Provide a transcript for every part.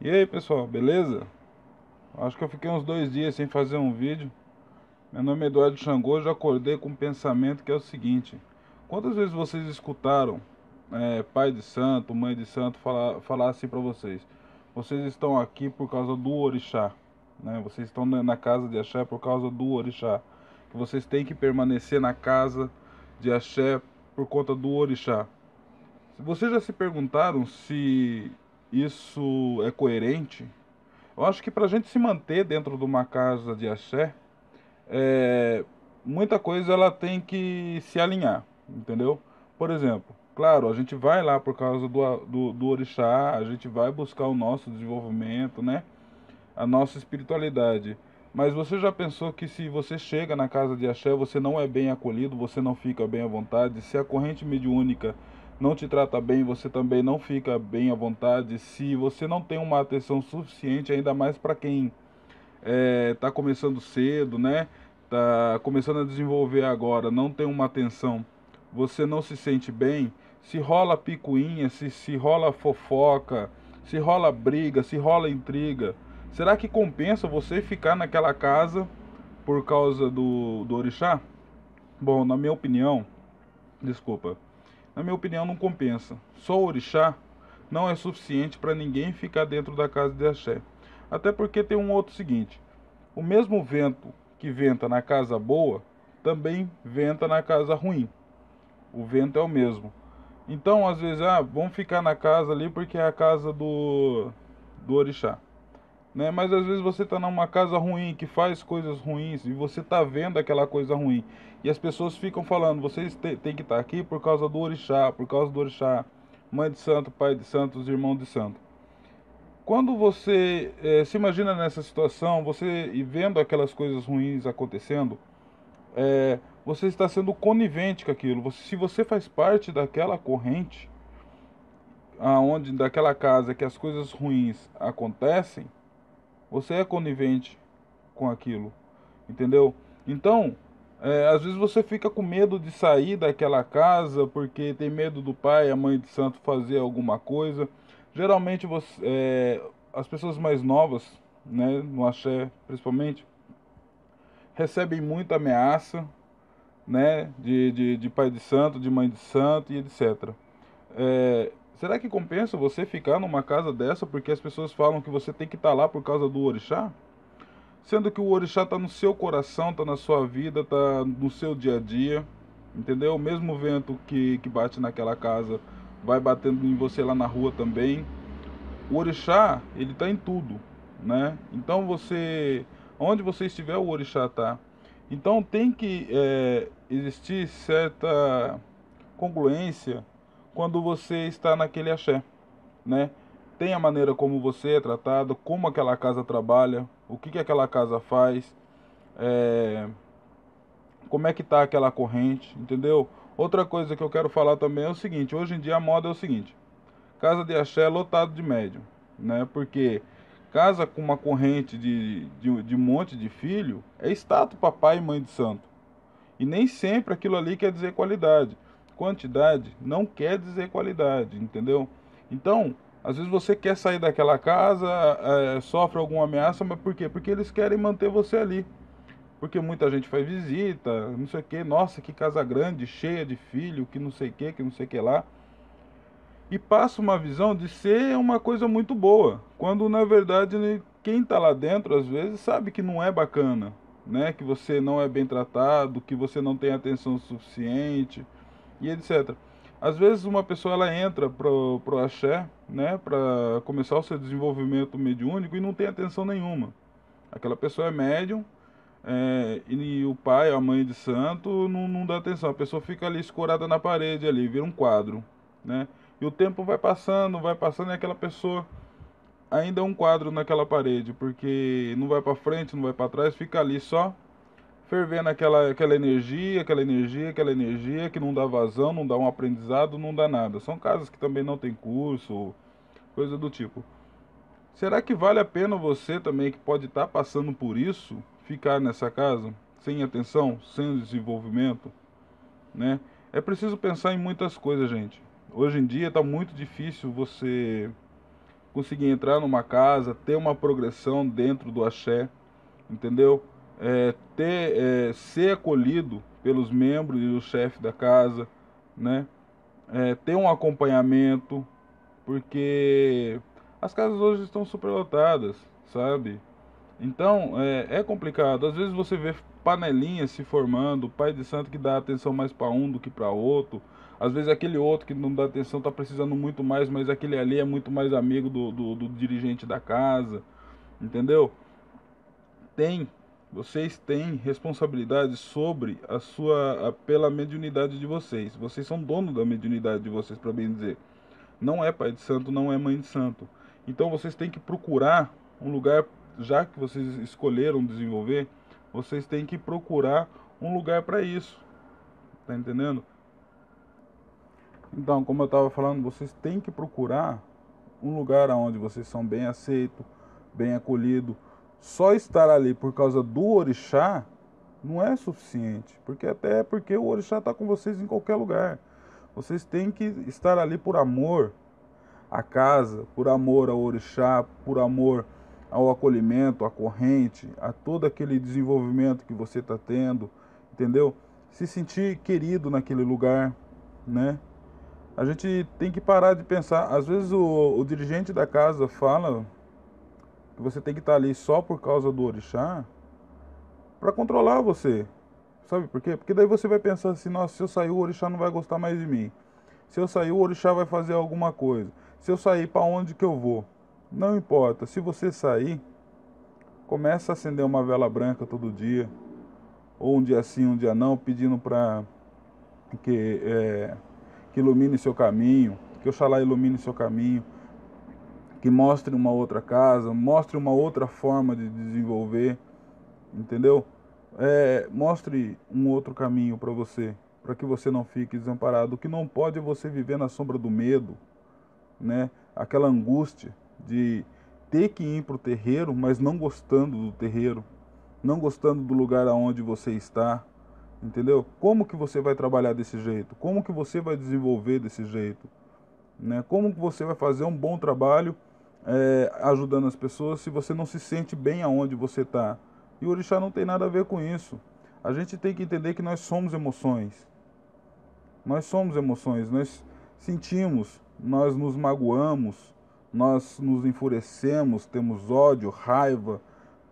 E aí pessoal, beleza? Acho que eu fiquei uns dois dias sem fazer um vídeo. Meu nome é Eduardo Xangô, já acordei com um pensamento que é o seguinte: quantas vezes vocês escutaram é, pai de santo, mãe de santo falar, falar assim para vocês? Vocês estão aqui por causa do orixá, né? Vocês estão na casa de axé por causa do orixá. Que vocês têm que permanecer na casa de axé por conta do orixá. Vocês já se perguntaram se isso é coerente? Eu acho que para a gente se manter dentro de uma casa de axé, é, muita coisa ela tem que se alinhar, entendeu? Por exemplo, claro, a gente vai lá por causa do, do, do orixá, a gente vai buscar o nosso desenvolvimento, né? A nossa espiritualidade. Mas você já pensou que se você chega na casa de axé, você não é bem acolhido, você não fica bem à vontade? Se a corrente mediúnica não te trata bem, você também não fica bem à vontade. Se você não tem uma atenção suficiente, ainda mais para quem está é, tá começando cedo, né? Tá começando a desenvolver agora, não tem uma atenção, você não se sente bem. Se rola picuinha, se, se rola fofoca, se rola briga, se rola intriga, será que compensa você ficar naquela casa por causa do, do orixá? Bom, na minha opinião, desculpa, na minha opinião, não compensa. Só o orixá não é suficiente para ninguém ficar dentro da casa de axé. Até porque tem um outro seguinte: o mesmo vento que venta na casa boa também venta na casa ruim. O vento é o mesmo. Então, às vezes, ah, vamos ficar na casa ali porque é a casa do, do orixá. Né? Mas às vezes você está numa casa ruim, que faz coisas ruins, e você está vendo aquela coisa ruim. E as pessoas ficam falando, vocês têm que estar tá aqui por causa do orixá, por causa do orixá, mãe de santo, pai de santos, irmão de santo. Quando você é, se imagina nessa situação, você e vendo aquelas coisas ruins acontecendo, é, você está sendo conivente com aquilo. Você, se você faz parte daquela corrente, aonde daquela casa que as coisas ruins acontecem, você é conivente com aquilo, entendeu? Então, é, às vezes você fica com medo de sair daquela casa porque tem medo do pai, a mãe de santo fazer alguma coisa. Geralmente você, é, as pessoas mais novas, né, no axé principalmente, recebem muita ameaça, né, de, de, de pai de santo, de mãe de santo e etc. É, será que compensa você ficar numa casa dessa porque as pessoas falam que você tem que estar lá por causa do orixá? Sendo que o orixá está no seu coração, está na sua vida, está no seu dia a dia, entendeu? O mesmo vento que, que bate naquela casa vai batendo em você lá na rua também. O orixá, ele está em tudo, né? Então você, onde você estiver, o orixá está. Então tem que é, existir certa congruência quando você está naquele axé, né? Tem a maneira como você é tratado, como aquela casa trabalha, o que, que aquela casa faz, é, como é que tá aquela corrente, entendeu? Outra coisa que eu quero falar também é o seguinte, hoje em dia a moda é o seguinte, casa de axé é lotado de médium, né? Porque casa com uma corrente de, de, de monte de filho é status papai e mãe de santo. E nem sempre aquilo ali quer dizer qualidade. Quantidade não quer dizer qualidade, entendeu? Então, às vezes você quer sair daquela casa, é, sofre alguma ameaça, mas por quê? Porque eles querem manter você ali. Porque muita gente faz visita, não sei o que, nossa, que casa grande, cheia de filho, que não sei o que, que não sei o que lá. E passa uma visão de ser uma coisa muito boa, quando na verdade quem está lá dentro às vezes sabe que não é bacana, né? Que você não é bem tratado, que você não tem atenção suficiente e etc. Às vezes uma pessoa ela entra pro, pro axé, né, para começar o seu desenvolvimento mediúnico e não tem atenção nenhuma. Aquela pessoa é médium é, e o pai, a mãe de santo não, não dá atenção. A pessoa fica ali escorada na parede ali, vira um quadro, né? E o tempo vai passando, vai passando e aquela pessoa ainda é um quadro naquela parede, porque não vai para frente, não vai para trás, fica ali só fervendo aquela, aquela energia, aquela energia, aquela energia que não dá vazão, não dá um aprendizado, não dá nada. São casas que também não tem curso, coisa do tipo. Será que vale a pena você também, que pode estar tá passando por isso, ficar nessa casa sem atenção, sem desenvolvimento? Né? É preciso pensar em muitas coisas, gente. Hoje em dia está muito difícil você conseguir entrar numa casa, ter uma progressão dentro do axé, entendeu? É, ter, é, ser acolhido pelos membros e o chefe da casa, né? É, ter um acompanhamento, porque as casas hoje estão superlotadas, sabe? Então é, é complicado. Às vezes você vê panelinhas se formando, pai de santo que dá atenção mais para um do que para outro. Às vezes aquele outro que não dá atenção está precisando muito mais, mas aquele ali é muito mais amigo do, do, do dirigente da casa, entendeu? Tem, vocês têm responsabilidade sobre a sua, a, pela mediunidade de vocês. Vocês são dono da mediunidade de vocês, para bem dizer. Não é pai de santo, não é mãe de santo. Então vocês têm que procurar um lugar, já que vocês escolheram desenvolver, vocês têm que procurar um lugar para isso. Tá entendendo? Então, como eu estava falando, vocês têm que procurar um lugar onde vocês são bem aceitos, bem acolhidos. Só estar ali por causa do orixá não é suficiente, porque até porque o orixá está com vocês em qualquer lugar. Vocês têm que estar ali por amor à casa, por amor ao orixá, por amor ao acolhimento, à corrente, a todo aquele desenvolvimento que você está tendo, entendeu? Se sentir querido naquele lugar, né? A gente tem que parar de pensar. Às vezes o, o dirigente da casa fala você tem que estar ali só por causa do orixá para controlar você. Sabe por quê? Porque daí você vai pensar assim, nossa, se eu sair o orixá não vai gostar mais de mim. Se eu sair o orixá vai fazer alguma coisa. Se eu sair para onde que eu vou? Não importa. Se você sair, começa a acender uma vela branca todo dia, ou um dia sim, um dia não, pedindo para que é, que ilumine seu caminho, que Oxalá ilumine seu caminho, que mostre uma outra casa, mostre uma outra forma de desenvolver, entendeu? É, mostre um outro caminho para você, para que você não fique desamparado. O que não pode é você viver na sombra do medo, né? Aquela angústia de ter que ir para o terreiro, mas não gostando do terreiro, não gostando do lugar aonde você está, Entendeu? Como que você vai trabalhar desse jeito? Como que você vai desenvolver desse jeito? Né? Como que você vai fazer um bom trabalho é, ajudando as pessoas se você não se sente bem aonde você está? E o orixá não tem nada a ver com isso. A gente tem que entender que nós somos emoções. Nós somos emoções, nós sentimos, nós nos magoamos, nós nos enfurecemos, temos ódio, raiva,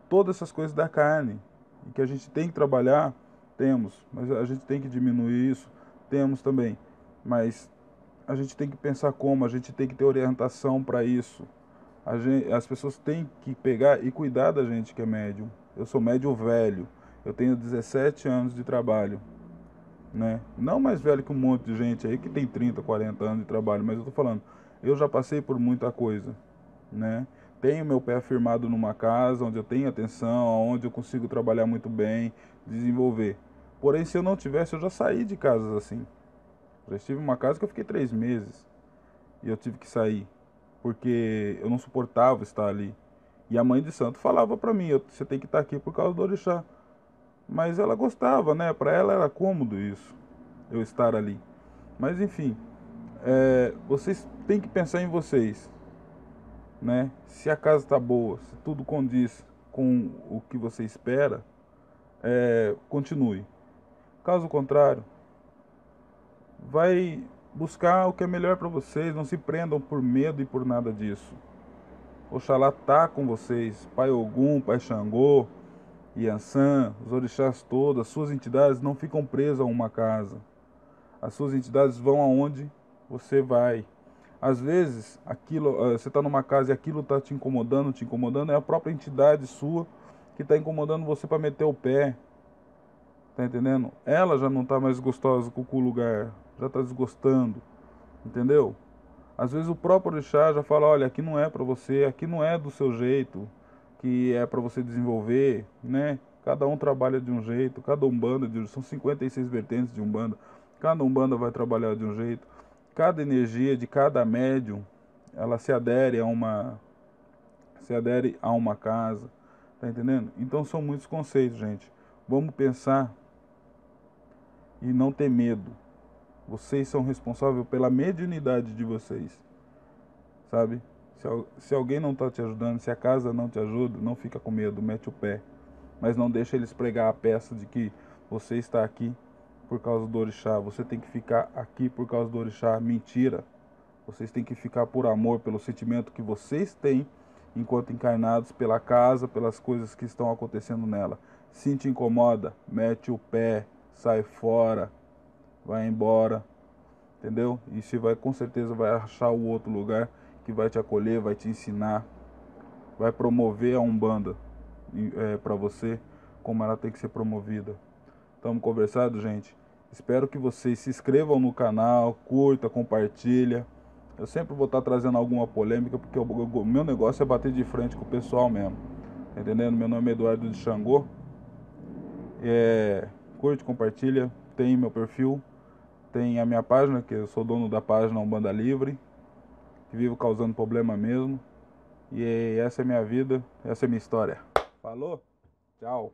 todas essas coisas da carne. E que a gente tem que trabalhar temos, mas a gente tem que diminuir isso. Temos também, mas a gente tem que pensar como, a gente tem que ter orientação para isso. Gente, as pessoas têm que pegar e cuidar da gente que é médium. Eu sou médium velho, eu tenho 17 anos de trabalho. Né? Não mais velho que um monte de gente aí que tem 30, 40 anos de trabalho, mas eu tô falando, eu já passei por muita coisa, né? Tenho meu pé firmado numa casa onde eu tenho atenção, onde eu consigo trabalhar muito bem, desenvolver. Porém, se eu não tivesse, eu já saí de casas assim. Já estive em uma casa que eu fiquei três meses e eu tive que sair porque eu não suportava estar ali. E a mãe de santo falava para mim: você tem que estar aqui por causa do orixá. Mas ela gostava, né? Para ela era cômodo isso, eu estar ali. Mas enfim, é, vocês têm que pensar em vocês, né? Se a casa está boa, se tudo condiz com o que você espera, é, continue. Caso contrário, vai buscar o que é melhor para vocês, não se prendam por medo e por nada disso. Oxalá tá com vocês, Pai Ogum, Pai Xangô, Yansan, os orixás todos, as suas entidades não ficam presas a uma casa. As suas entidades vão aonde você vai. Às vezes, aquilo, eh, você está numa casa e aquilo está te incomodando, te incomodando, é a própria entidade sua que está incomodando você para meter o pé, Tá entendendo? Ela já não tá mais gostosa com o lugar, já tá desgostando. Entendeu? Às vezes o próprio orixá já fala, olha, aqui não é para você, aqui não é do seu jeito, que é para você desenvolver, né? Cada um trabalha de um jeito, cada umbanda, de, são 56 vertentes de umbanda, cada umbanda vai trabalhar de um jeito, cada energia de cada médium, ela se adere a uma se adere a uma casa, tá entendendo? Então são muitos conceitos, gente. Vamos pensar e não ter medo. Vocês são responsáveis pela mediunidade de vocês. Sabe? Se, se alguém não está te ajudando, se a casa não te ajuda, não fica com medo, mete o pé. Mas não deixa eles pregar a peça de que você está aqui por causa do orixá, você tem que ficar aqui por causa do orixá. Mentira. Vocês têm que ficar por amor, pelo sentimento que vocês têm enquanto encarnados pela casa, pelas coisas que estão acontecendo nela. Se te incomoda, mete o pé, sai fora, vai embora, entendeu? E se vai com certeza vai achar o outro lugar que vai te acolher, vai te ensinar, vai promover a umbanda é, para você como ela tem que ser promovida. Estamos conversando, gente. Espero que vocês se inscrevam no canal, curta, compartilha. Eu sempre vou estar trazendo alguma polêmica, porque o, o meu negócio é bater de frente com o pessoal mesmo. Tá entendendo? Meu nome é Eduardo de Xangô. É, curte, compartilha, tem meu perfil, tem a minha página, que eu sou dono da página Umbanda Livre, que vivo causando problema mesmo. E essa é minha vida, essa é minha história. Falou? Tchau.